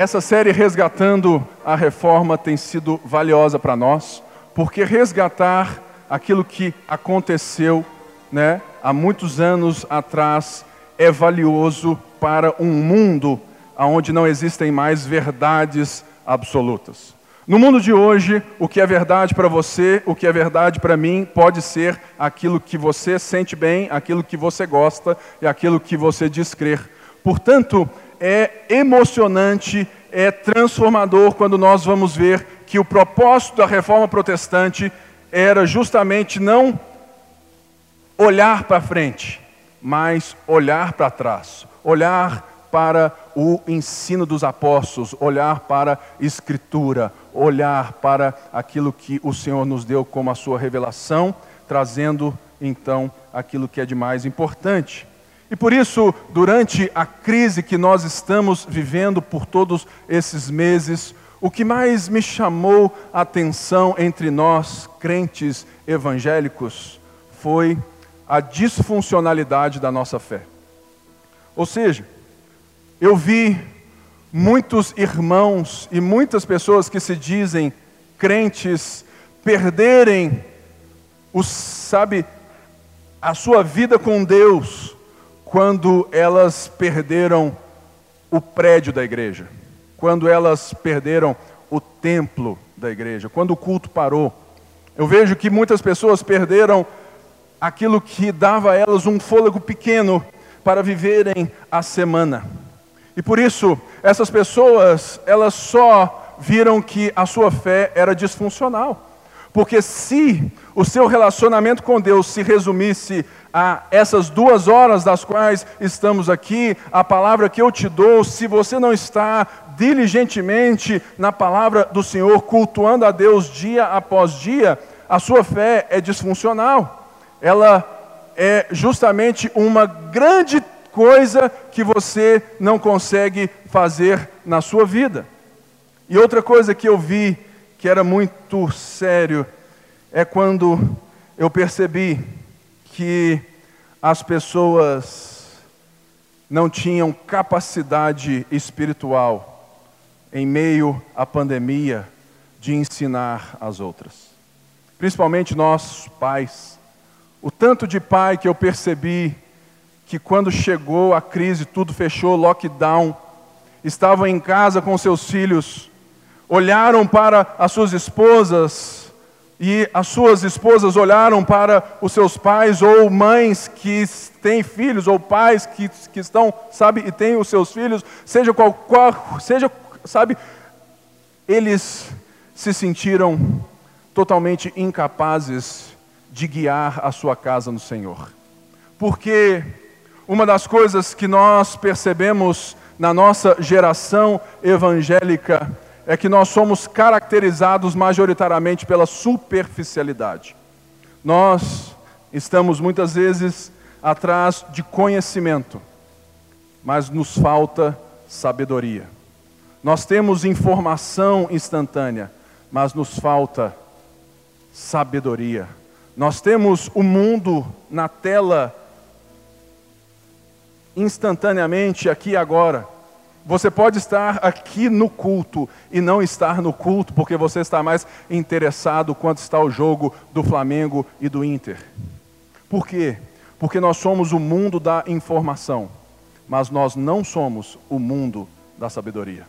essa série Resgatando a Reforma tem sido valiosa para nós, porque resgatar aquilo que aconteceu né, há muitos anos atrás é valioso para um mundo onde não existem mais verdades absolutas. No mundo de hoje, o que é verdade para você, o que é verdade para mim, pode ser aquilo que você sente bem, aquilo que você gosta e aquilo que você diz crer. Portanto, é emocionante, é transformador quando nós vamos ver que o propósito da reforma protestante era justamente não olhar para frente, mas olhar para trás, olhar para o ensino dos apóstolos, olhar para a Escritura, olhar para aquilo que o Senhor nos deu como a sua revelação, trazendo então aquilo que é de mais importante. E por isso, durante a crise que nós estamos vivendo por todos esses meses, o que mais me chamou a atenção entre nós, crentes evangélicos, foi a disfuncionalidade da nossa fé. Ou seja, eu vi muitos irmãos e muitas pessoas que se dizem crentes perderem o, sabe, a sua vida com Deus quando elas perderam o prédio da igreja, quando elas perderam o templo da igreja, quando o culto parou. Eu vejo que muitas pessoas perderam aquilo que dava a elas um fôlego pequeno para viverem a semana. E por isso, essas pessoas, elas só viram que a sua fé era disfuncional. Porque se o seu relacionamento com Deus se resumisse a essas duas horas das quais estamos aqui, a palavra que eu te dou, se você não está diligentemente na palavra do Senhor, cultuando a Deus dia após dia, a sua fé é disfuncional. Ela é justamente uma grande coisa que você não consegue fazer na sua vida. E outra coisa que eu vi que era muito sério é quando eu percebi que as pessoas não tinham capacidade espiritual em meio à pandemia de ensinar as outras. Principalmente nós, pais. O tanto de pai que eu percebi que quando chegou a crise, tudo fechou, lockdown, estavam em casa com seus filhos, olharam para as suas esposas e as suas esposas olharam para os seus pais ou mães que têm filhos ou pais que, que estão, sabe, e têm os seus filhos, seja qual, qual seja, sabe, eles se sentiram totalmente incapazes de guiar a sua casa no Senhor. Porque uma das coisas que nós percebemos na nossa geração evangélica é que nós somos caracterizados majoritariamente pela superficialidade. Nós estamos muitas vezes atrás de conhecimento, mas nos falta sabedoria. Nós temos informação instantânea, mas nos falta sabedoria. Nós temos o mundo na tela instantaneamente aqui e agora. Você pode estar aqui no culto e não estar no culto porque você está mais interessado quanto está o jogo do Flamengo e do Inter. Por quê? Porque nós somos o mundo da informação, mas nós não somos o mundo da sabedoria.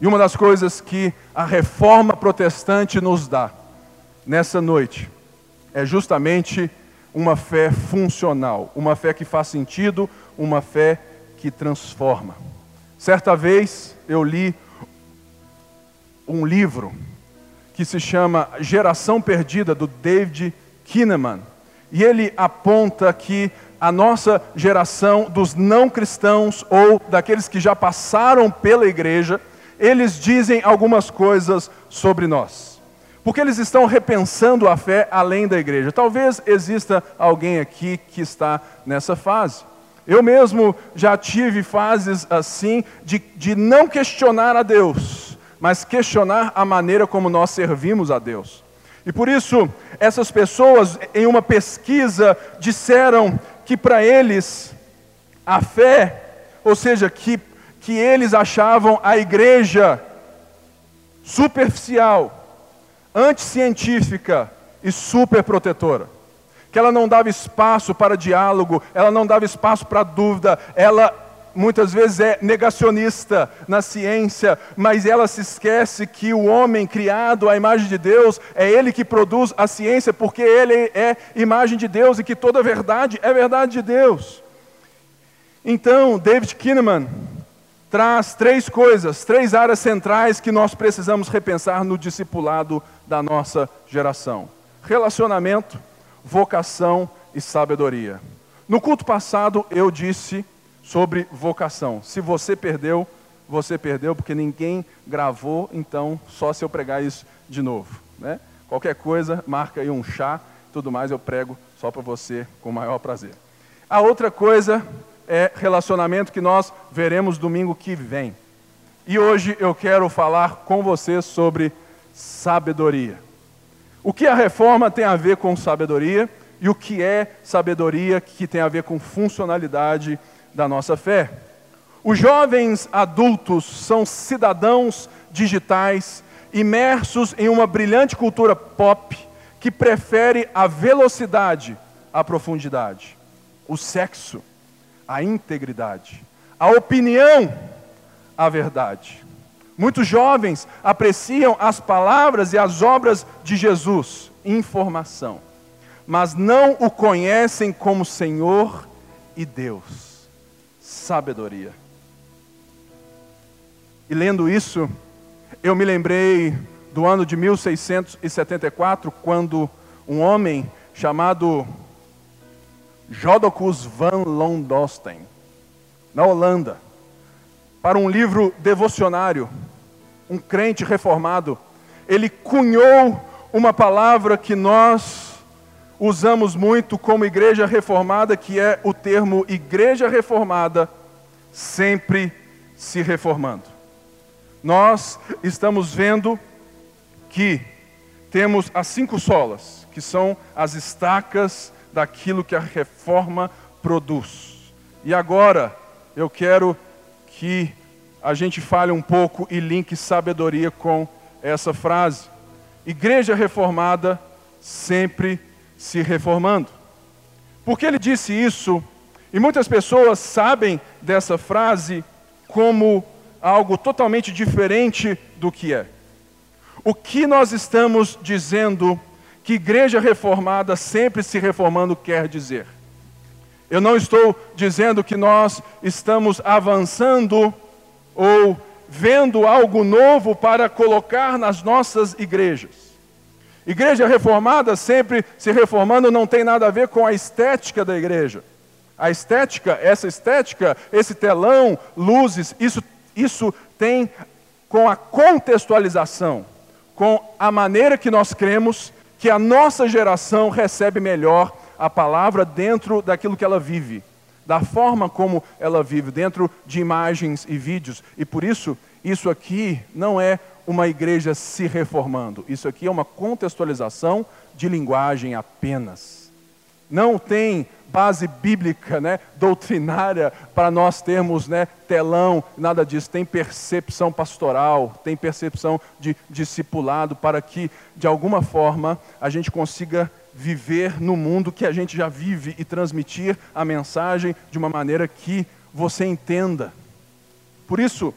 E uma das coisas que a reforma protestante nos dá nessa noite é justamente uma fé funcional, uma fé que faz sentido, uma fé que transforma. Certa vez eu li um livro que se chama Geração Perdida, do David Kinnaman. E ele aponta que a nossa geração dos não cristãos ou daqueles que já passaram pela igreja, eles dizem algumas coisas sobre nós. Porque eles estão repensando a fé além da igreja. Talvez exista alguém aqui que está nessa fase. Eu mesmo já tive fases assim de, de não questionar a Deus, mas questionar a maneira como nós servimos a Deus. E por isso, essas pessoas, em uma pesquisa, disseram que para eles a fé, ou seja, que que eles achavam a igreja superficial, anticientífica e superprotetora. Que ela não dava espaço para diálogo, ela não dava espaço para dúvida, ela muitas vezes é negacionista na ciência, mas ela se esquece que o homem criado à imagem de Deus é ele que produz a ciência, porque ele é imagem de Deus e que toda verdade é verdade de Deus. Então, David Kinnaman traz três coisas, três áreas centrais que nós precisamos repensar no discipulado da nossa geração: relacionamento, vocação e sabedoria. No culto passado eu disse sobre vocação. Se você perdeu, você perdeu, porque ninguém gravou, então só se eu pregar isso de novo. Né? Qualquer coisa, marca aí um chá, tudo mais eu prego só para você com o maior prazer. A outra coisa é relacionamento que nós veremos domingo que vem. E hoje eu quero falar com você sobre sabedoria. O que a reforma tem a ver com sabedoria e o que é sabedoria que tem a ver com funcionalidade da nossa fé. Os jovens adultos são cidadãos digitais imersos em uma brilhante cultura pop que prefere a velocidade à profundidade, o sexo, a integridade, a opinião, a verdade. Muitos jovens apreciam as palavras e as obras de Jesus, informação, mas não o conhecem como Senhor e Deus sabedoria. E lendo isso, eu me lembrei do ano de 1674, quando um homem chamado Jodocus van Londosten, na Holanda, para um livro devocionário, um crente reformado, ele cunhou uma palavra que nós usamos muito como igreja reformada, que é o termo igreja reformada sempre se reformando. Nós estamos vendo que temos as cinco solas, que são as estacas daquilo que a reforma produz. E agora eu quero que a gente fale um pouco e linke sabedoria com essa frase. Igreja reformada sempre se reformando. Porque ele disse isso e muitas pessoas sabem dessa frase como algo totalmente diferente do que é. O que nós estamos dizendo que igreja reformada sempre se reformando quer dizer? Eu não estou dizendo que nós estamos avançando ou vendo algo novo para colocar nas nossas igrejas. Igreja reformada sempre se reformando não tem nada a ver com a estética da igreja. A estética, essa estética, esse telão, luzes, isso, isso tem com a contextualização, com a maneira que nós cremos que a nossa geração recebe melhor a palavra dentro daquilo que ela vive, da forma como ela vive, dentro de imagens e vídeos. E por isso, isso aqui não é uma igreja se reformando, isso aqui é uma contextualização de linguagem apenas. Não tem base bíblica, né, doutrinária, para nós termos né, telão, nada disso. Tem percepção pastoral, tem percepção de discipulado, para que, de alguma forma, a gente consiga viver no mundo que a gente já vive e transmitir a mensagem de uma maneira que você entenda. Por isso,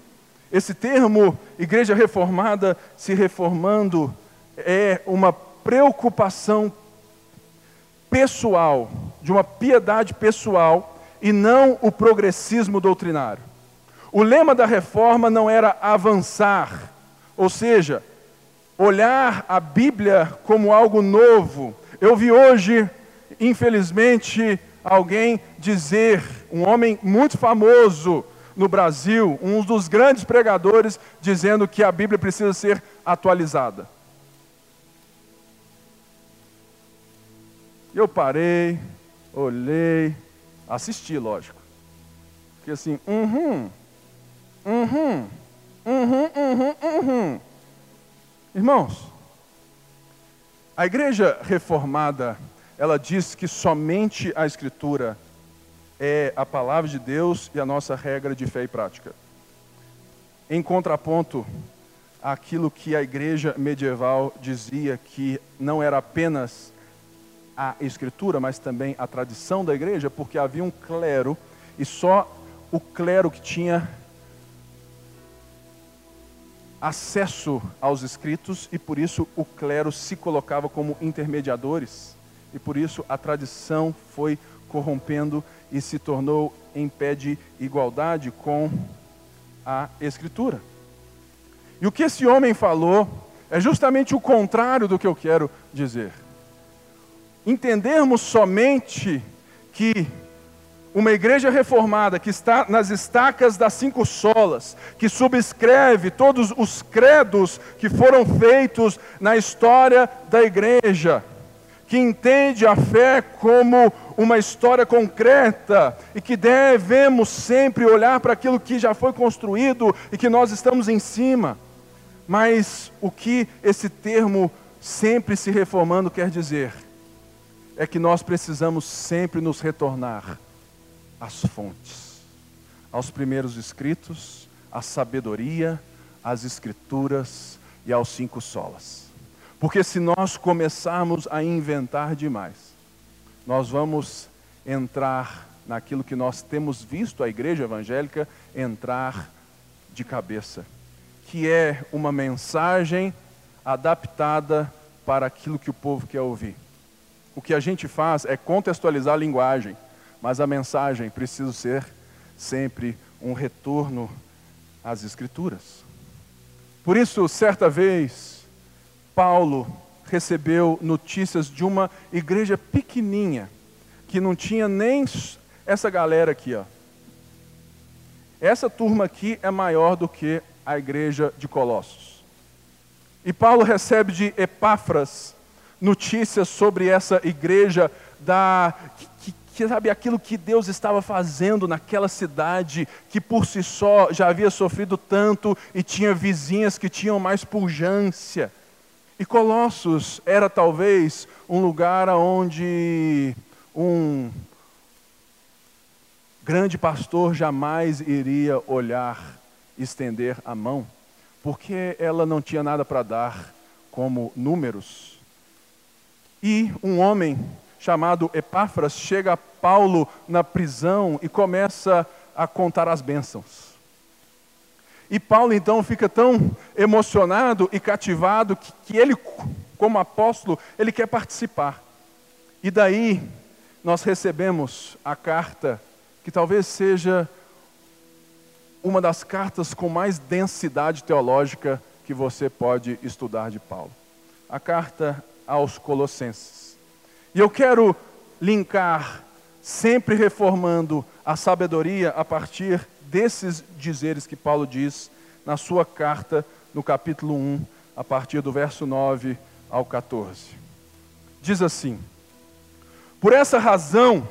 esse termo, igreja reformada se reformando, é uma preocupação pessoal, de uma piedade pessoal e não o progressismo doutrinário. O lema da reforma não era avançar, ou seja, olhar a Bíblia como algo novo. Eu vi hoje, infelizmente, alguém dizer, um homem muito famoso no Brasil, um dos grandes pregadores, dizendo que a Bíblia precisa ser atualizada. Eu parei, olhei, assisti, lógico. Fiquei assim, uhum, uhum, uhum, uhum, uhum. Irmãos, a igreja reformada, ela diz que somente a Escritura é a palavra de Deus e a nossa regra de fé e prática. em contraponto àquilo que a igreja medieval dizia que não era apenas a escritura, mas também a tradição da igreja, porque havia um clero e só o clero que tinha acesso aos escritos e por isso o clero se colocava como intermediadores e por isso a tradição foi corrompendo e se tornou em pé de igualdade com a escritura. E o que esse homem falou é justamente o contrário do que eu quero dizer. Entendermos somente que uma igreja reformada que está nas estacas das cinco solas, que subscreve todos os credos que foram feitos na história da igreja, que entende a fé como uma história concreta e que devemos sempre olhar para aquilo que já foi construído e que nós estamos em cima. Mas o que esse termo sempre se reformando quer dizer é que nós precisamos sempre nos retornar às fontes, aos primeiros escritos, à sabedoria, às escrituras e aos cinco solas. Porque se nós começarmos a inventar demais, nós vamos entrar naquilo que nós temos visto a igreja evangélica entrar de cabeça, que é uma mensagem adaptada para aquilo que o povo quer ouvir. O que a gente faz é contextualizar a linguagem, mas a mensagem precisa ser sempre um retorno às Escrituras. Por isso, certa vez, Paulo recebeu notícias de uma igreja pequenininha, que não tinha nem essa galera aqui, ó. Essa turma aqui é maior do que a igreja de Colossos. E Paulo recebe de Epáfras notícias sobre essa igreja da que, que sabe aquilo que Deus estava fazendo naquela cidade que por si só já havia sofrido tanto e tinha vizinhas que tinham mais pujança. E Colossos era talvez um lugar onde um grande pastor jamais iria olhar, estender a mão, porque ela não tinha nada para dar como números e um homem chamado Epáfras chega Paulo na prisão e começa a contar as bênçãos. E Paulo então fica tão emocionado e cativado que, que ele, como apóstolo, ele quer participar. E daí nós recebemos a carta que talvez seja uma das cartas com mais densidade teológica que você pode estudar de Paulo. A carta aos Colossenses. E eu quero linkar, sempre reformando a sabedoria a partir desses dizeres que Paulo diz na sua carta, no capítulo 1, a partir do verso 9 ao 14. Diz assim: Por essa razão,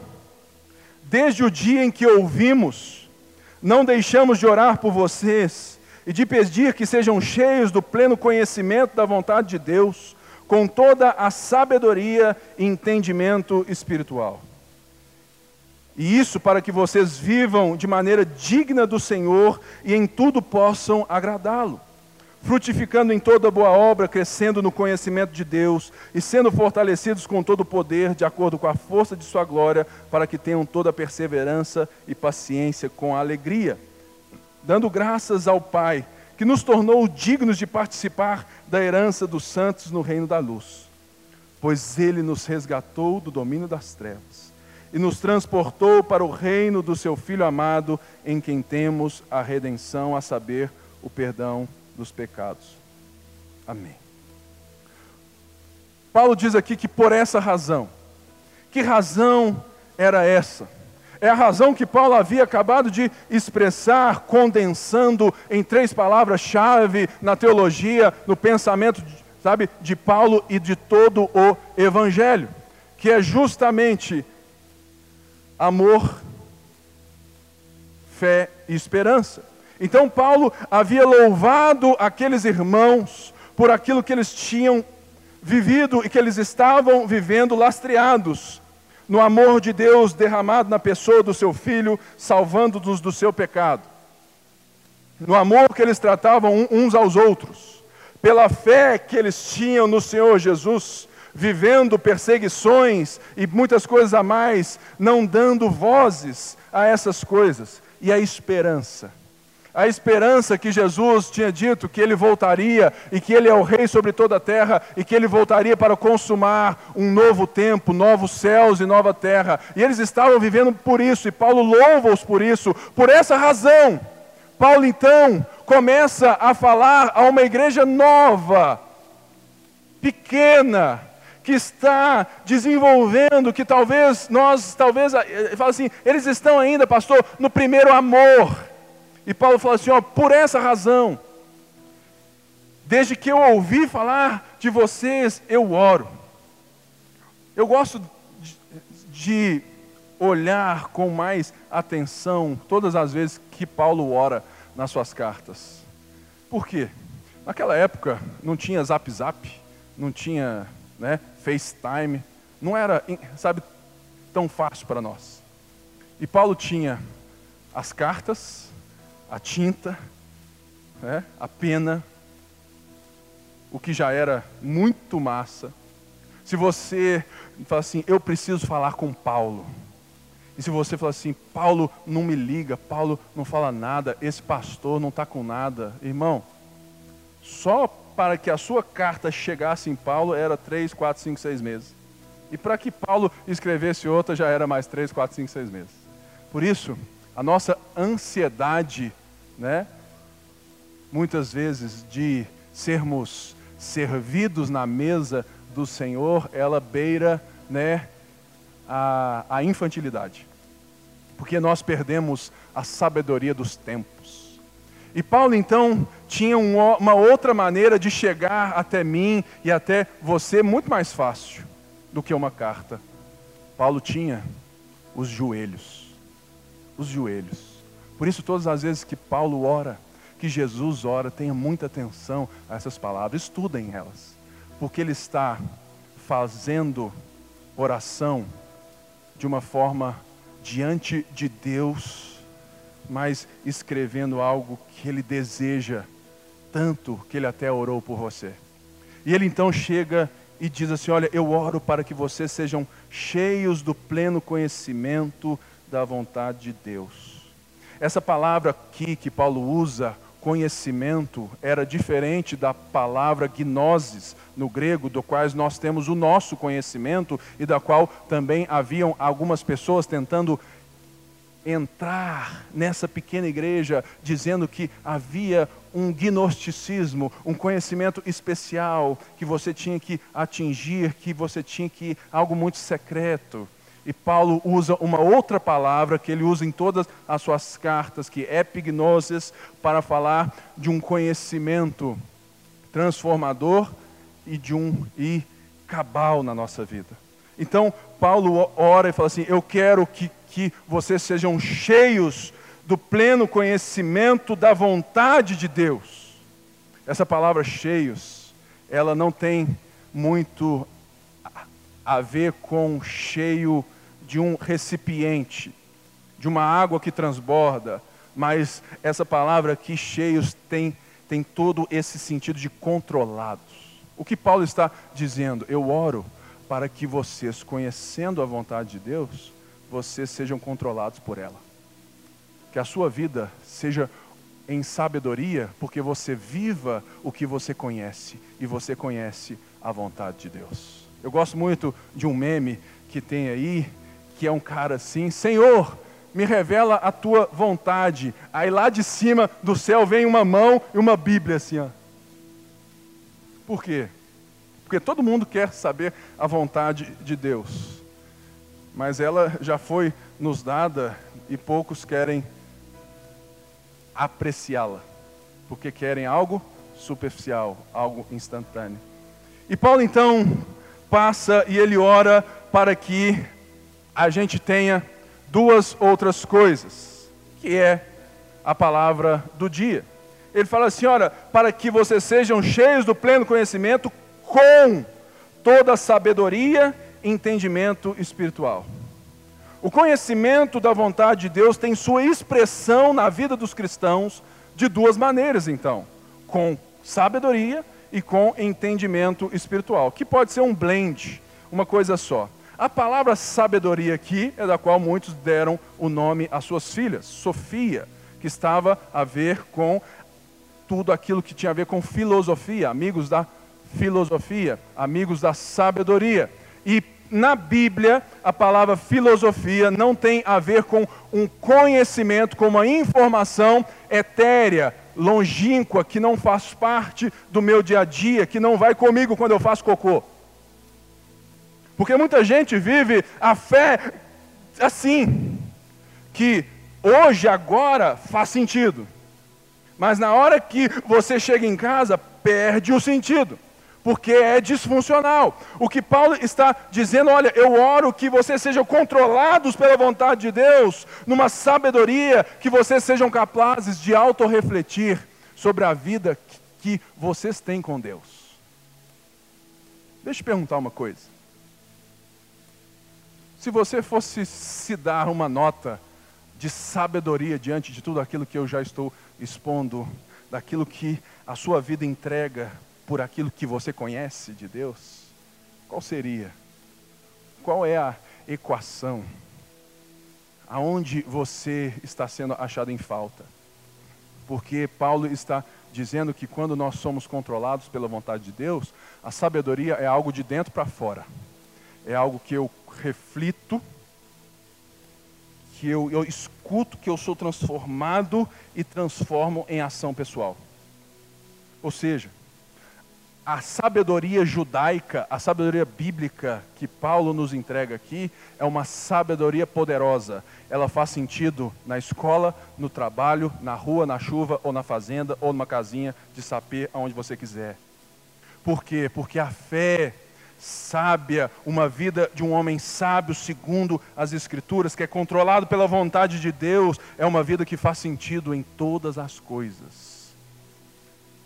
desde o dia em que ouvimos, não deixamos de orar por vocês e de pedir que sejam cheios do pleno conhecimento da vontade de Deus com toda a sabedoria e entendimento espiritual. E isso para que vocês vivam de maneira digna do Senhor e em tudo possam agradá-lo, frutificando em toda boa obra, crescendo no conhecimento de Deus e sendo fortalecidos com todo o poder, de acordo com a força de Sua glória, para que tenham toda a perseverança e paciência com alegria, dando graças ao Pai que nos tornou dignos de participar da herança dos santos no reino da luz. Pois ele nos resgatou do domínio das trevas e nos transportou para o reino do seu Filho amado, em quem temos a redenção, a saber, o perdão dos pecados. Amém. Paulo diz aqui que por essa razão, que razão era essa? É a razão que Paulo havia acabado de expressar, condensando em três palavras-chave na teologia, no pensamento, sabe, de Paulo e de todo o Evangelho, que é justamente amor, fé e esperança. Então, Paulo havia louvado aqueles irmãos por aquilo que eles tinham vivido e que eles estavam vivendo lastreados no amor de Deus derramado na pessoa do seu filho, salvando-nos do seu pecado. no amor que eles tratavam uns aos outros, pela fé que eles tinham no Senhor Jesus, vivendo perseguições e muitas coisas a mais, não dando vozes a essas coisas, e a esperança. A esperança que Jesus tinha dito que ele voltaria e que ele é o rei sobre toda a terra e que ele voltaria para consumar um novo tempo, novos céus e nova terra. E eles estavam vivendo por isso, e Paulo louva-os por isso. Por essa razão, Paulo então começa a falar a uma igreja nova, pequena, que está desenvolvendo, que talvez nós, talvez, eh, fala assim, eles estão ainda, pastor, no primeiro amor. E Paulo fala assim, ó, por essa razão, desde que eu ouvi falar de vocês, eu oro. Eu gosto de, olhar com mais atenção todas as vezes que Paulo ora nas suas cartas. Por quê? Naquela época não tinha Zap Zap, não tinha né, FaceTime, não era, sabe, tão fácil para nós. E Paulo tinha as cartas, a tinta, né, a pena, o que já era muito massa. Se você fala assim, eu preciso falar com Paulo. E se você fala assim, Paulo não me liga, Paulo não fala nada, esse pastor não está com nada, irmão, só para que a sua carta chegasse em Paulo era três, quatro, cinco, seis meses. E para que Paulo escrevesse outra já era mais três, quatro, cinco, seis meses. Por isso, a nossa ansiedade, né, muitas vezes, de sermos servidos na mesa do Senhor, ela beira né, a, a infantilidade. Porque nós perdemos a sabedoria dos tempos. E Paulo então tinha uma outra maneira de chegar até mim e até você muito mais fácil do que uma carta. Paulo tinha os joelhos. Os joelhos. Por isso, todas as vezes que Paulo ora, que Jesus ora, tenha muita atenção a essas palavras, estudem elas, porque ele está fazendo oração de uma forma diante de Deus mas escrevendo algo que ele deseja tanto que ele até orou por você. E ele então chega e diz assim: Olha, eu oro para que vocês sejam cheios do pleno conhecimento da vontade de Deus. Essa palavra aqui que Paulo usa, conhecimento, era diferente da palavra gnosis no grego, do qual nós temos o nosso conhecimento e da qual também haviam algumas pessoas tentando entrar nessa pequena igreja dizendo que havia um gnosticismo, um conhecimento especial que você tinha que atingir, que você tinha que algo muito secreto. E Paulo usa uma outra palavra que ele usa em todas as suas cartas, que é epignosis, para falar de um conhecimento transformador e de um e cabal na nossa vida. Então, Paulo ora e fala assim: Eu quero que que vocês sejam cheios do pleno conhecimento da vontade de Deus. Essa palavra cheios, ela não tem muito a ver com cheio de um recipiente, de uma água que transborda, mas essa palavra aqui, cheios, tem, tem todo esse sentido de controlados. O que Paulo está dizendo? Eu oro para que vocês, conhecendo a vontade de Deus, vocês sejam controlados por ela. Que a sua vida seja em sabedoria, porque você viva o que você conhece e você conhece a vontade de Deus. Eu gosto muito de um meme que tem aí, que é um cara assim: Senhor, me revela a tua vontade. Aí lá de cima do céu vem uma mão e uma Bíblia assim, ó. Por quê? Porque todo mundo quer saber a vontade de Deus mas ela já foi nos dada e poucos querem apreciá-la, porque querem algo superficial, algo instantâneo. E Paulo então passa e ele ora para que a gente tenha duas outras coisas, que é a palavra do dia. Ele fala assim: ora, para que vocês sejam cheios do pleno conhecimento com toda sabedoria entendimento espiritual. O conhecimento da vontade de Deus tem sua expressão na vida dos cristãos de duas maneiras, então: com sabedoria e com entendimento espiritual, que pode ser um blend, uma coisa só. A palavra sabedoria aqui é da qual muitos deram o nome às suas filhas, Sofia, que estava a ver com tudo aquilo que tinha a ver com filosofia, amigos da filosofia, amigos da sabedoria. E na Bíblia, a palavra filosofia não tem a ver com um conhecimento, com uma informação etérea, longínqua, que não faz parte do meu dia a dia, que não vai comigo quando eu faço cocô. Porque muita gente vive a fé assim, que hoje, agora, faz sentido. Mas na hora que você chega em casa, perde o sentido porque é disfuncional. O que Paulo está dizendo, olha, eu oro que vocês sejam controlados pela vontade de Deus, numa sabedoria, que vocês sejam capazes de autorrefletir sobre a vida que vocês têm com Deus. Deixa eu perguntar uma coisa. Se você fosse se dar uma nota de sabedoria diante de tudo aquilo que eu já estou expondo, daquilo que a sua vida entrega por aquilo que você conhece de Deus, qual seria? Qual é a equação? Aonde você está sendo achado em falta? Porque Paulo está dizendo que quando nós somos controlados pela vontade de Deus, a sabedoria é algo de dentro para fora. É algo que eu reflito, que eu, eu escuto, que eu sou transformado e transformo em ação pessoal. Ou seja, a sabedoria judaica, a sabedoria bíblica que Paulo nos entrega aqui, é uma sabedoria poderosa. Ela faz sentido na escola, no trabalho, na rua, na chuva, ou na fazenda, ou numa casinha de sapê, aonde você quiser. Por quê? Porque a fé sábia, uma vida de um homem sábio, segundo as Escrituras, que é controlado pela vontade de Deus, é uma vida que faz sentido em todas as coisas.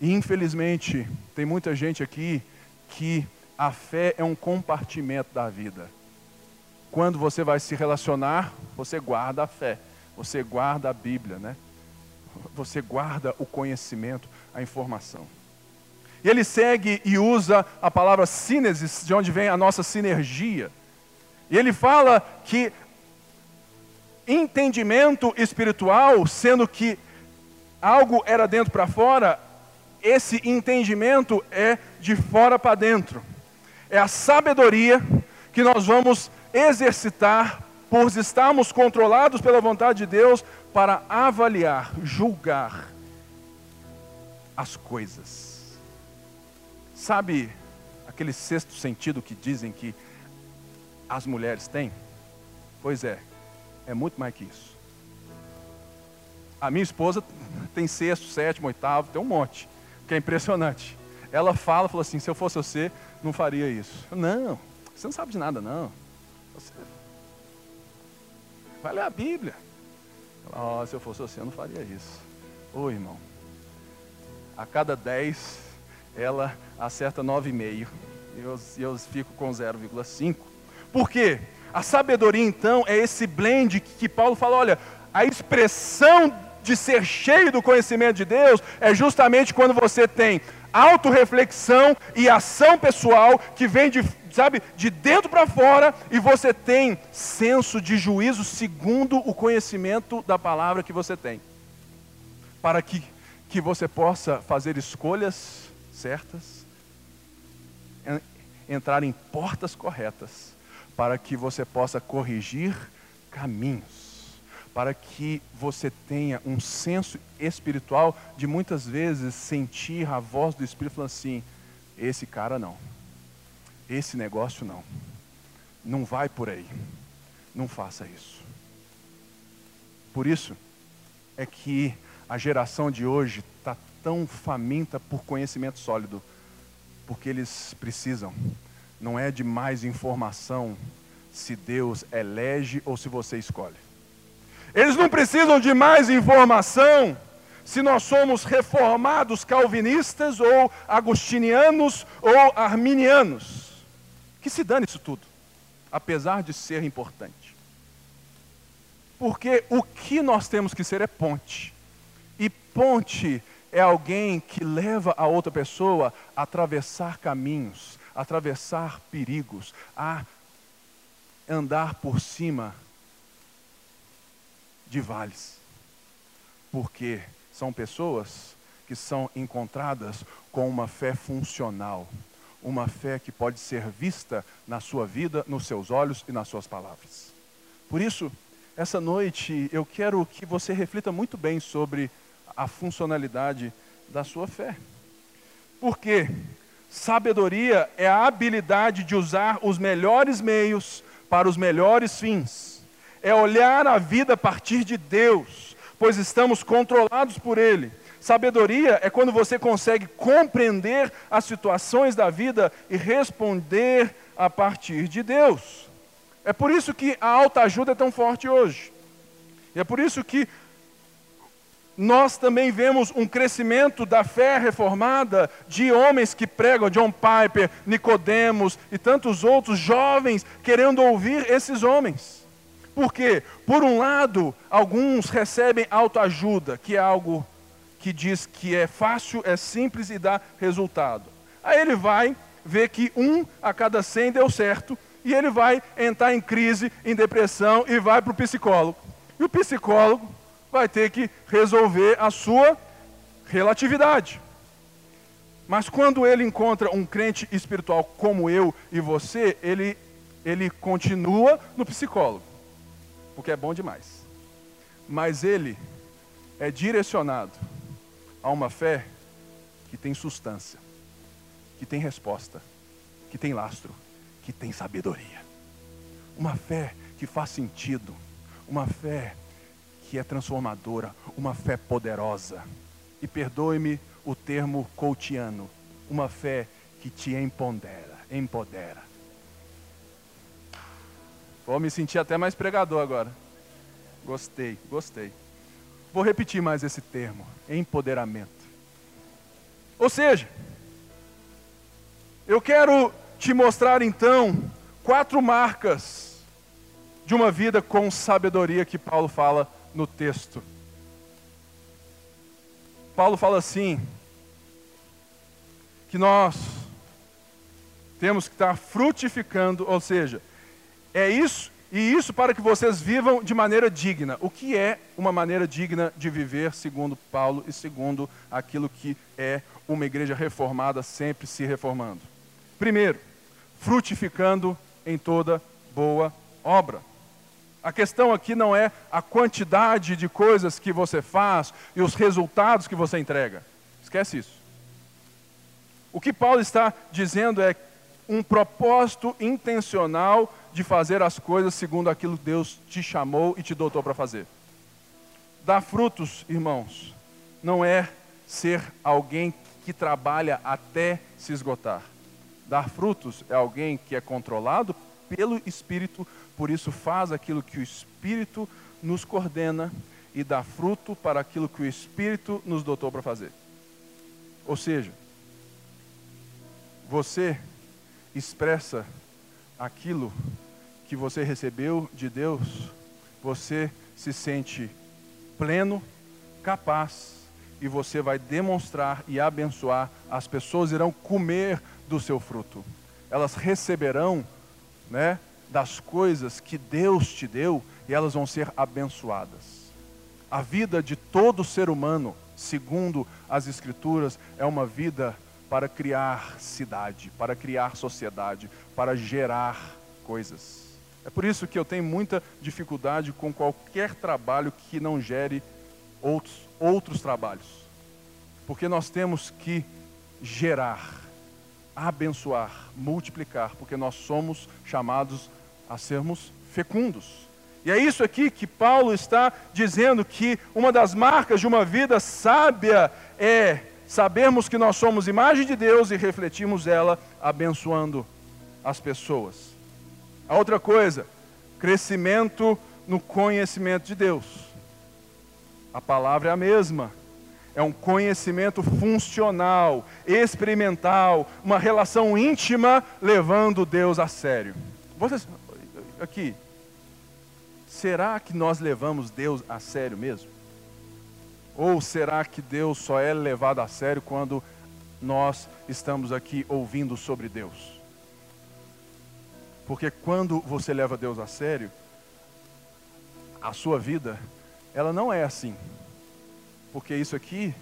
Infelizmente, tem muita gente aqui que a fé é um compartimento da vida. Quando você vai se relacionar, você guarda a fé, você guarda a Bíblia, né? Você guarda o conhecimento, a informação. E ele segue e usa a palavra sínesis, de onde vem a nossa sinergia. E ele fala que entendimento espiritual, sendo que algo era dentro para fora, esse entendimento é de fora para dentro. É a sabedoria que nós vamos exercitar por estarmos controlados pela vontade de Deus para avaliar, julgar as coisas. Sabe aquele sexto sentido que dizem que as mulheres têm? Pois é, é muito mais que isso. A minha esposa tem sexto, sétimo, oitavo, tem um monte que é impressionante. Ela fala, falou assim, se eu fosse você, não faria isso. Não, você não sabe de nada, não. Você vai ler a Bíblia. oh, se eu fosse você, eu não faria isso. Ô irmão, a cada dez, ela acerta nove e eu, eu fico com 0,5. Por quê? A sabedoria, então, é esse blend que, que Paulo fala, olha, a expressão de ser cheio do conhecimento de Deus é justamente quando você tem autorreflexão e ação pessoal que vem de, sabe, de dentro para fora e você tem senso de juízo segundo o conhecimento da palavra que você tem. Para que, que você possa fazer escolhas certas, entrar em portas corretas, para que você possa corrigir caminhos para que você tenha um senso espiritual de muitas vezes sentir a voz do Espírito falando assim: esse cara não, esse negócio não, não vai por aí, não faça isso. Por isso é que a geração de hoje está tão faminta por conhecimento sólido, porque eles precisam, não é de mais informação se Deus elege ou se você escolhe. Eles não precisam de mais informação se nós somos reformados calvinistas ou agostinianos ou arminianos. Que se dane isso tudo, apesar de ser importante. Porque o que nós temos que ser é ponte E ponte é alguém que leva a outra pessoa a atravessar caminhos, a atravessar perigos, a andar por cima de vales. Porque são pessoas que são encontradas com uma fé funcional, uma fé que pode ser vista na sua vida, nos seus olhos e nas suas palavras. Por isso, essa noite eu quero que você reflita muito bem sobre a funcionalidade da sua fé. Porque sabedoria é a habilidade de usar os melhores meios para os melhores fins. É olhar a vida a partir de Deus, pois estamos controlados por Ele. Sabedoria é quando você consegue compreender as situações da vida e responder a partir de Deus. É por isso que a alta ajuda é tão forte hoje. É por isso que nós também vemos um crescimento da fé reformada de homens que pregam, John Piper, Nicodemos e tantos outros jovens querendo ouvir esses homens. Por quê? Por um lado, alguns recebem autoajuda, que é algo que diz que é fácil, é simples e dá resultado. Aí ele vai ver que um a cada cem deu certo e ele vai entrar em crise, em depressão e vai para o psicólogo. E o psicólogo vai ter que resolver a sua relatividade. Mas quando ele encontra um crente espiritual como eu e você, ele, ele continua no psicólogo, porque é bom demais. Mas ele é direcionado a uma fé que tem substância, que tem resposta, que tem lastro, que tem sabedoria. Uma fé que faz sentido, uma fé que é transformadora, uma fé poderosa. E perdoe-me o termo coutiano, uma fé que te empodera, empodera. Vou me sentir até mais pregador agora. Gostei, gostei. Vou repetir mais esse termo, empoderamento. Ou seja, eu quero te mostrar então quatro marcas de uma vida com sabedoria que Paulo fala no texto. Paulo fala assim: que nós temos que estar frutificando, ou seja, é isso, e isso para que vocês vivam de maneira digna. O que é uma maneira digna de viver, segundo Paulo e segundo aquilo que é uma igreja reformada sempre se reformando? Primeiro, frutificando em toda boa obra. A questão aqui não é a quantidade de coisas que você faz e os resultados que você entrega. Esquece isso. O que Paulo está dizendo é um propósito intencional de fazer as coisas segundo aquilo que Deus te chamou e te dotou para fazer. Dar frutos, irmãos, não é ser alguém que trabalha até se esgotar. Dar frutos é alguém que é controlado pelo Espírito por isso, faz aquilo que o Espírito nos coordena e dá fruto para aquilo que o Espírito nos dotou para fazer. Ou seja, você expressa aquilo que você recebeu de Deus, você se sente pleno, capaz, e você vai demonstrar e abençoar, as pessoas irão comer do seu fruto. Elas receberão, né, das coisas que Deus te deu e elas vão ser abençoadas. A vida de todo ser humano, segundo as Escrituras, é uma vida para criar cidade, para criar sociedade, para gerar coisas. É por isso que eu tenho muita dificuldade com qualquer trabalho que não gere outros, outros trabalhos. Porque nós temos que gerar, abençoar, multiplicar, porque nós somos chamados a sermos fecundos. E é isso aqui que Paulo está dizendo que uma das marcas de uma vida sábia é sabermos que nós somos imagem de Deus e refletirmos ela abençoando as pessoas. A outra coisa, crescimento no conhecimento de Deus. A palavra é a mesma. É um conhecimento funcional, experimental, uma relação íntima levando Deus a sério. Vocês, aqui, será que nós levamos Deus a sério mesmo? Ou será que Deus só é levado a sério quando nós estamos aqui ouvindo sobre Deus? Porque quando você leva Deus a sério, a sua vida, ela não é assim. Porque isso aqui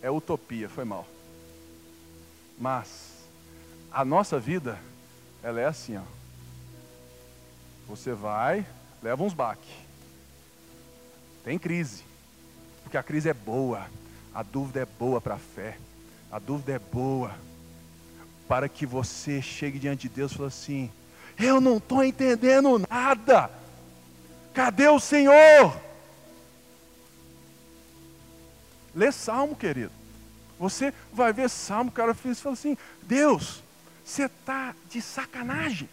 é utopia, foi mal. Mas a nossa vida, ela é assim, ó. Você vai, leva uns baques. Tem crise. Porque a crise é boa. A dúvida é boa para a fé. A dúvida é boa para que você chegue diante de Deus e fale assim: Eu não estou entendendo nada. Cadê o Senhor? Lê Salmo, querido. Você vai ver Salmo, o cara fala assim: Deus, você está de sacanagem.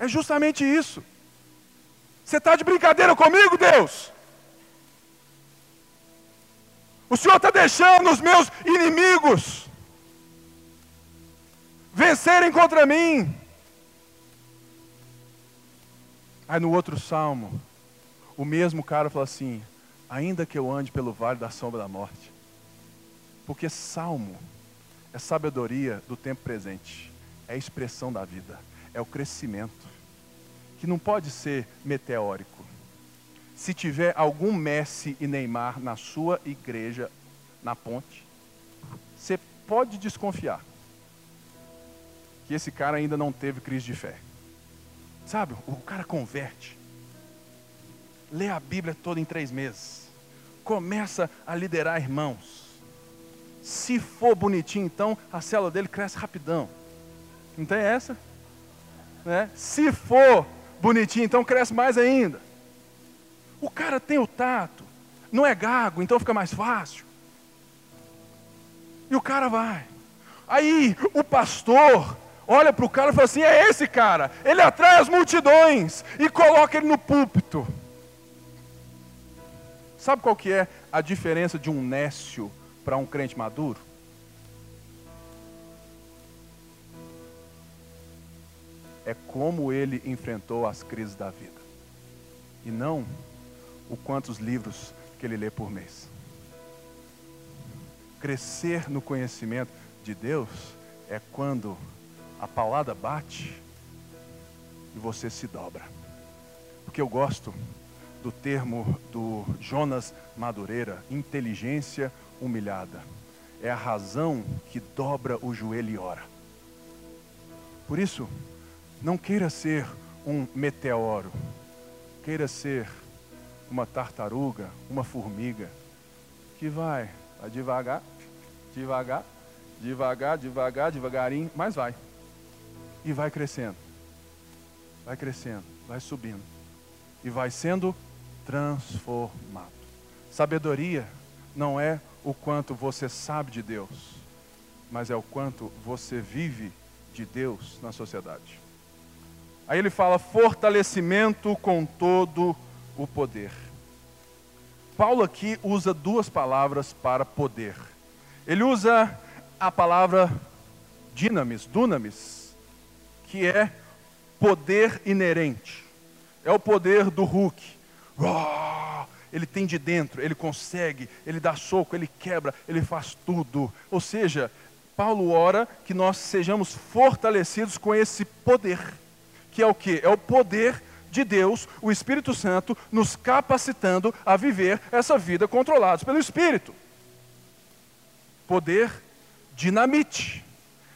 É justamente isso. Você está de brincadeira comigo, Deus? O Senhor está deixando os meus inimigos vencerem contra mim. Aí no outro salmo, o mesmo cara fala assim: ainda que eu ande pelo vale da sombra da morte. Porque salmo é sabedoria do tempo presente, é a expressão da vida, é o crescimento, que não pode ser meteórico. Se tiver algum Messi e Neymar na sua igreja, na ponte, você pode desconfiar que esse cara ainda não teve crise de fé. Sabe, o cara converte, lê a Bíblia toda em três meses, começa a liderar irmãos. Se for bonitinho, então a célula dele cresce rapidão. Não tem essa? Né? Se for bonitinho, então cresce mais ainda. O cara tem o tato, não é gago, então fica mais fácil. E o cara vai. Aí o pastor olha para o cara e fala assim: é esse cara, ele atrai as multidões e coloca ele no púlpito. Sabe qual que é a diferença de um nécio para um crente maduro? É como ele enfrentou as crises da vida. E não o quantos livros que ele lê por mês. Crescer no conhecimento de Deus é quando a paulada bate e você se dobra. Porque eu gosto do termo do Jonas Madureira, inteligência humilhada. É a razão que dobra o joelho e ora. Por isso, não queira ser um meteoro, queira ser uma tartaruga, uma formiga, que vai, vai devagar, devagar, devagar, devagar, devagarinho, mas vai. E vai crescendo, vai crescendo, vai subindo, e vai sendo transformado. Sabedoria não é o quanto você sabe de Deus, mas é o quanto você vive de Deus na sociedade. Aí ele fala fortalecimento com todo o poder. Paulo aqui usa duas palavras para poder. Ele usa a palavra dinamis, dunamis, que é poder inerente. É o poder do Hulk. Ele tem de dentro, ele consegue, ele dá soco, ele quebra, ele faz tudo. Ou seja, Paulo ora que nós sejamos fortalecidos com esse poder, que é o que? É o poder de Deus, o Espírito Santo, nos capacitando a viver essa vida controlados pelo Espírito. Poder dinamite.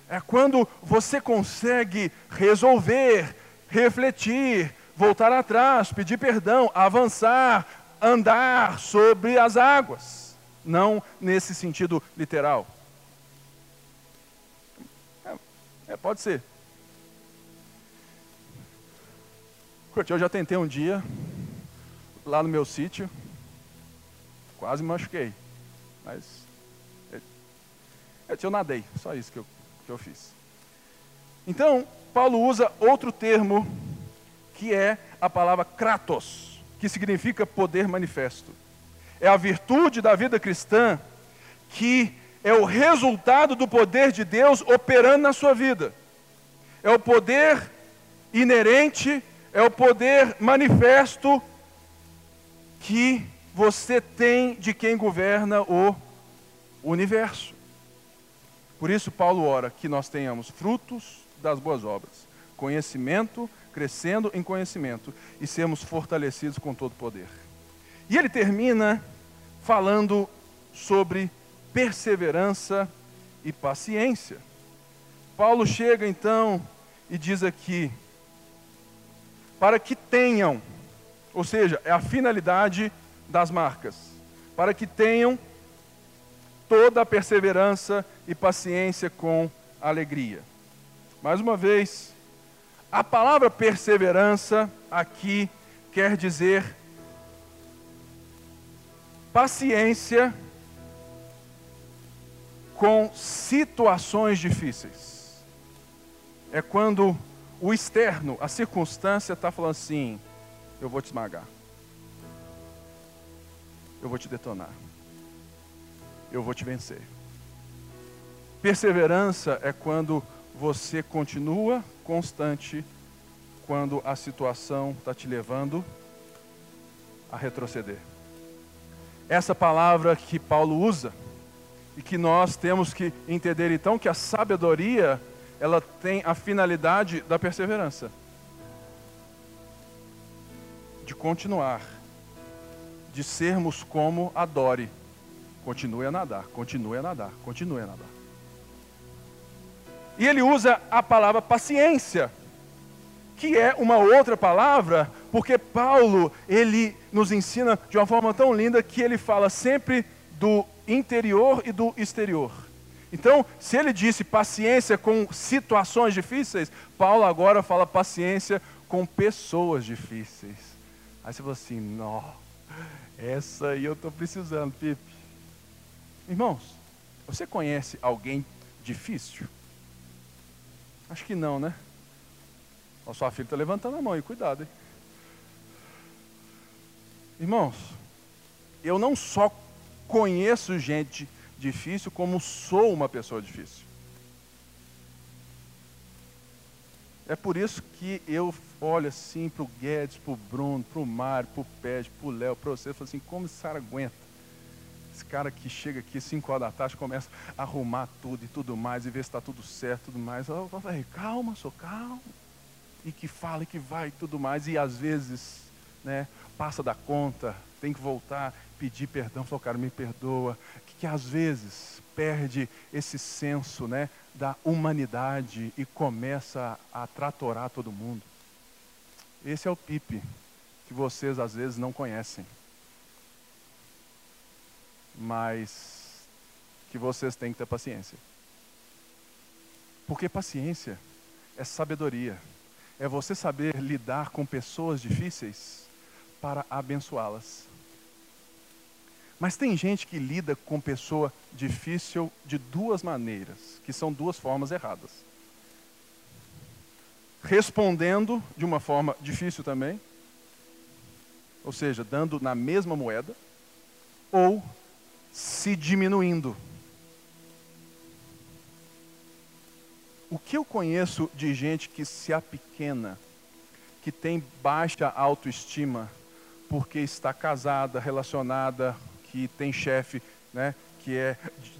É quando você consegue resolver, refletir, voltar atrás, pedir perdão, avançar, andar sobre as águas. Não nesse sentido literal. É, é, pode ser. Eu já tentei um dia, lá no meu sítio, quase me machuquei. Mas eu, eu nadei, só isso que eu, que eu fiz. Então, Paulo usa outro termo que é a palavra kratos, que significa poder manifesto. É a virtude da vida cristã que é o resultado do poder de Deus operando na sua vida. É o poder inerente, é o poder manifesto que você tem de quem governa o universo. Por isso, Paulo ora que nós tenhamos frutos das boas obras, conhecimento, crescendo em conhecimento e sermos fortalecidos com todo poder. E ele termina falando sobre perseverança e paciência. Paulo chega então e diz aqui: para que tenham, ou seja, é a finalidade das marcas, para que tenham toda a perseverança e paciência com alegria. Mais uma vez, a palavra perseverança aqui quer dizer paciência com situações difíceis. É quando o externo, a circunstância está falando assim: eu vou te esmagar, eu vou te detonar, eu vou te vencer. Perseverança é quando você continua constante quando a situação está te levando a retroceder. Essa palavra que Paulo usa e que nós temos que entender então que a sabedoria ela tem a finalidade da perseverança. De continuar, de sermos como adore. Continue a nadar, continue a nadar, continue a nadar. E ele usa a palavra paciência, que é uma outra palavra, porque Paulo, ele nos ensina de uma forma tão linda que ele fala sempre do interior e do exterior. Então, se ele disse paciência com situações difíceis, Paulo agora fala paciência com pessoas difíceis. Aí você fala assim: não, essa aí eu estou precisando, Pipe. Irmãos, você conhece alguém difícil? Acho que não, né? A sua filha está levantando a mão e cuidado, hein? Irmãos, eu não só conheço gente difícil como sou uma pessoa difícil. É por isso que eu olho assim para o Guedes, para o Bruno, para o Mário, para o Pede, para o Léo, para você, e falo assim, como esse cara aguenta? Esse cara que chega aqui 5 horas da tarde, começa a arrumar tudo e tudo mais, e ver se está tudo certo tudo mais. Eu falo, calma, sou calmo. E que fala e que vai e tudo mais. E às vezes, né, passa da conta, tem que voltar, pedir perdão, falar, cara, me perdoa, que, que às vezes perde esse senso né, da humanidade e começa a tratorar todo mundo. Esse é o Pipe, que vocês às vezes não conhecem. Mas que vocês têm que ter paciência. Porque paciência é sabedoria. É você saber lidar com pessoas difíceis para abençoá-las. Mas tem gente que lida com pessoa difícil de duas maneiras, que são duas formas erradas. Respondendo de uma forma difícil também, ou seja, dando na mesma moeda, ou se diminuindo. O que eu conheço de gente que se apequena, que tem baixa autoestima, porque está casada, relacionada, que tem chefe, né, que é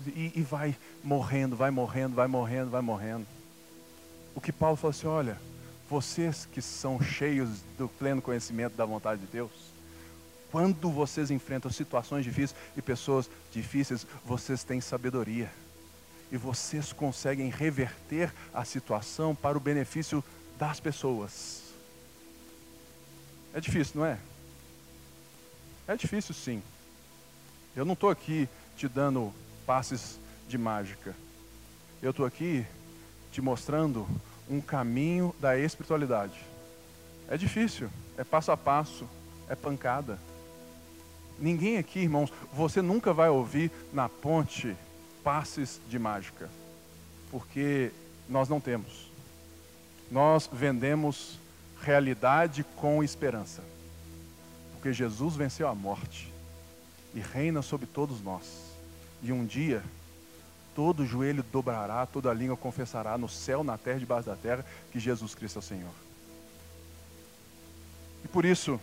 e, e, vai morrendo, vai morrendo, vai morrendo, vai morrendo. O que Paulo falou assim, olha, vocês que são cheios do pleno conhecimento da vontade de Deus, quando vocês enfrentam situações difíceis e pessoas difíceis, vocês têm sabedoria. E vocês conseguem reverter a situação para o benefício das pessoas. É difícil, não é? É difícil sim. Eu não estou aqui te dando passes de mágica. Eu estou aqui te mostrando um caminho da espiritualidade. É difícil, é passo a passo, é pancada. Ninguém aqui, irmãos, você nunca vai ouvir na ponte passes de mágica, porque nós não temos. Nós vendemos realidade com esperança, porque Jesus venceu a morte e reina sobre todos nós. E um dia, todo joelho dobrará, toda língua confessará no céu, na terra debaixo da terra que Jesus Cristo é o Senhor. E por isso,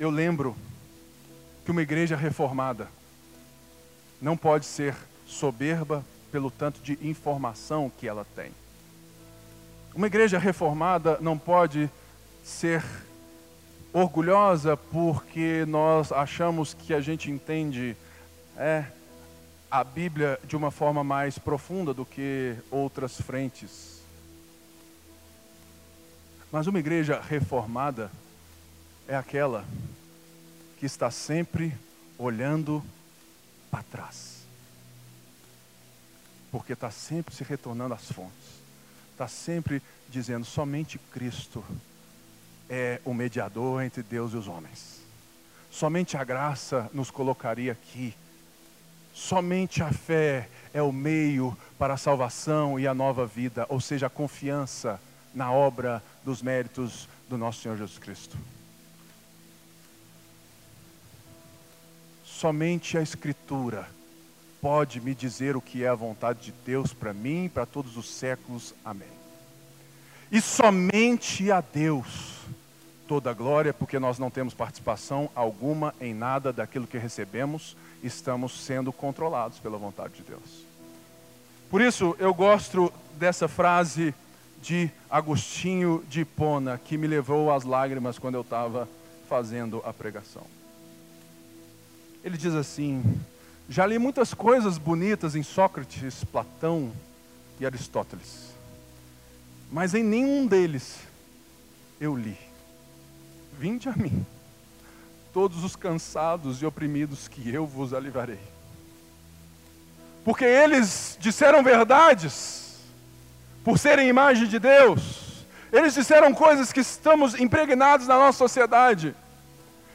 eu lembro que uma igreja reformada não pode ser soberba pelo tanto de informação que ela tem. Uma igreja reformada não pode ser orgulhosa porque nós achamos que a gente entende é, a Bíblia de uma forma mais profunda do que outras frentes. Mas uma igreja reformada é aquela que está sempre olhando para trás. Porque está sempre se retornando às fontes. Está sempre dizendo: somente Cristo é o mediador entre Deus e os homens. Somente a graça nos colocaria aqui. Somente a fé é o meio para a salvação e a nova vida, ou seja, a confiança na obra dos méritos do nosso Senhor Jesus Cristo. Somente a Escritura pode me dizer o que é a vontade de Deus para mim e para todos os séculos. Amém. E somente a Deus toda a glória, porque nós não temos participação alguma em nada daquilo que recebemos, estamos sendo controlados pela vontade de Deus. Por isso, eu gosto dessa frase de Agostinho de Hipona, que me levou às lágrimas quando eu estava fazendo a pregação. Ele diz assim: Já li muitas coisas bonitas em Sócrates, Platão e Aristóteles, mas em nenhum deles eu li. Vinde a mim, todos os cansados e oprimidos, que eu vos alivarei. Porque eles disseram verdades, por serem imagem de Deus, eles disseram coisas que estamos impregnados na nossa sociedade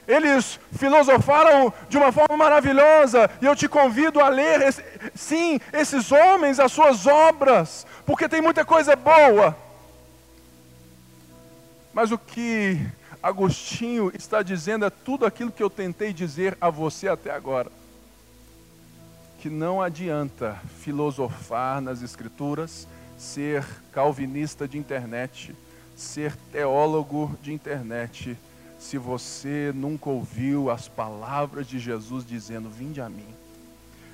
eles filosofaram de uma forma maravilhosa, e eu te convido a ler, sim, esses homens, as suas obras, porque tem muita coisa boa. Mas o que Agostinho está dizendo é tudo aquilo que eu tentei dizer a você até agora. Que não adianta filosofar nas Escrituras, ser calvinista de internet, ser teólogo de internet, se você nunca ouviu as palavras de Jesus dizendo: Vinde a mim,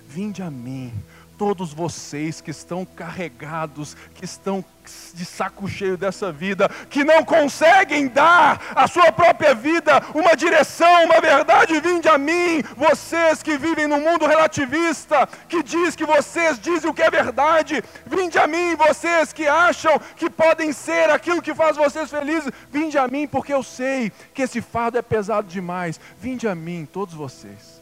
vinde a mim, todos vocês que estão carregados, que estão de saco cheio dessa vida, que não conseguem dar à sua própria vida uma direção, uma verdade, vinde a mim, vocês que vivem no mundo relativista, que diz que vocês dizem o que é verdade, vinde a mim, vocês que acham que podem ser aquilo que faz vocês felizes, vinde a mim, porque eu sei que esse fardo é pesado demais, vinde a mim, todos vocês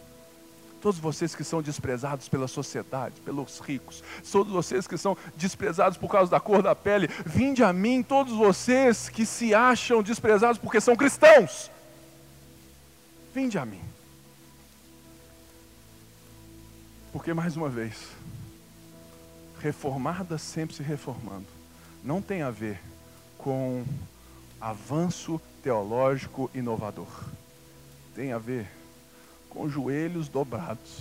todos vocês que são desprezados pela sociedade, pelos ricos, todos vocês que são desprezados por causa da cor da pele, vinde a mim, todos vocês que se acham desprezados porque são cristãos, vinde a mim. Porque, mais uma vez, reformada sempre se reformando, não tem a ver com avanço teológico inovador, tem a ver com joelhos dobrados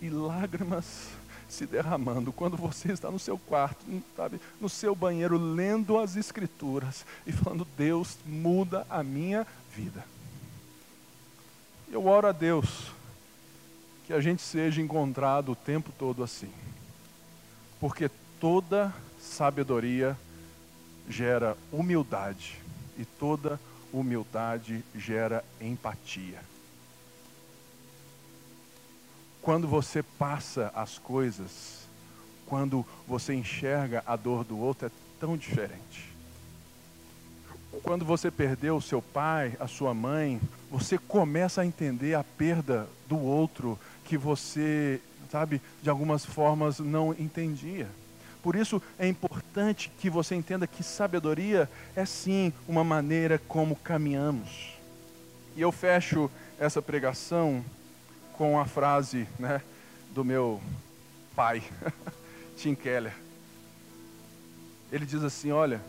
e lágrimas se derramando quando você está no seu quarto, sabe, no seu banheiro, lendo as Escrituras e falando: Deus, muda a minha vida. Eu oro a Deus que a gente seja encontrado o tempo todo assim, porque toda sabedoria gera humildade e toda humildade gera empatia quando você passa as coisas, quando você enxerga a dor do outro, é tão diferente. Quando você perdeu o seu pai, a sua mãe, você começa a entender a perda do outro que você, sabe, de algumas formas não entendia. Por isso é importante que você entenda que sabedoria é sim uma maneira como caminhamos. E eu fecho essa pregação com a frase né, do meu pai, Tim Keller. Ele diz assim: Olha,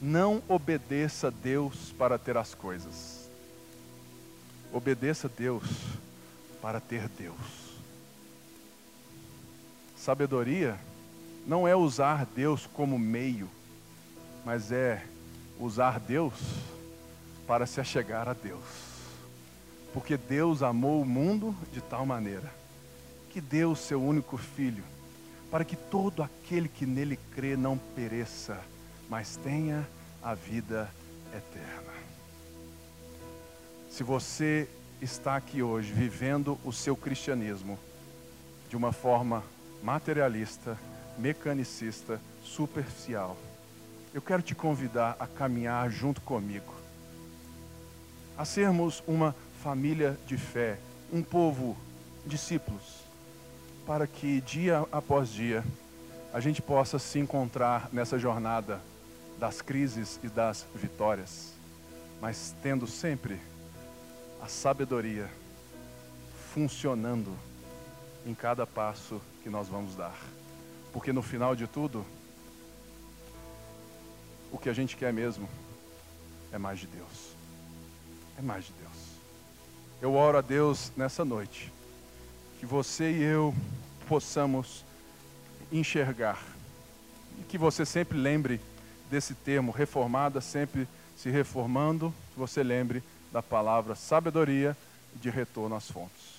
não obedeça a Deus para ter as coisas, obedeça a Deus para ter Deus. Sabedoria não é usar Deus como meio, mas é usar Deus para se achegar a Deus. Porque Deus amou o mundo de tal maneira que deu o seu único filho, para que todo aquele que nele crê não pereça, mas tenha a vida eterna. Se você está aqui hoje vivendo o seu cristianismo de uma forma materialista, mecanicista, superficial, eu quero te convidar a caminhar junto comigo, a sermos uma família de fé, um povo, discípulos, para que dia após dia a gente possa se encontrar nessa jornada das crises e das vitórias, mas tendo sempre a sabedoria funcionando em cada passo que nós vamos dar. Porque no final de tudo, o que a gente quer mesmo é mais de Deus. É mais de Deus. Eu oro a Deus nessa noite, que você e eu possamos enxergar, e que você sempre lembre desse termo, reformada, sempre se reformando, que você lembre da palavra sabedoria de retorno às fontes.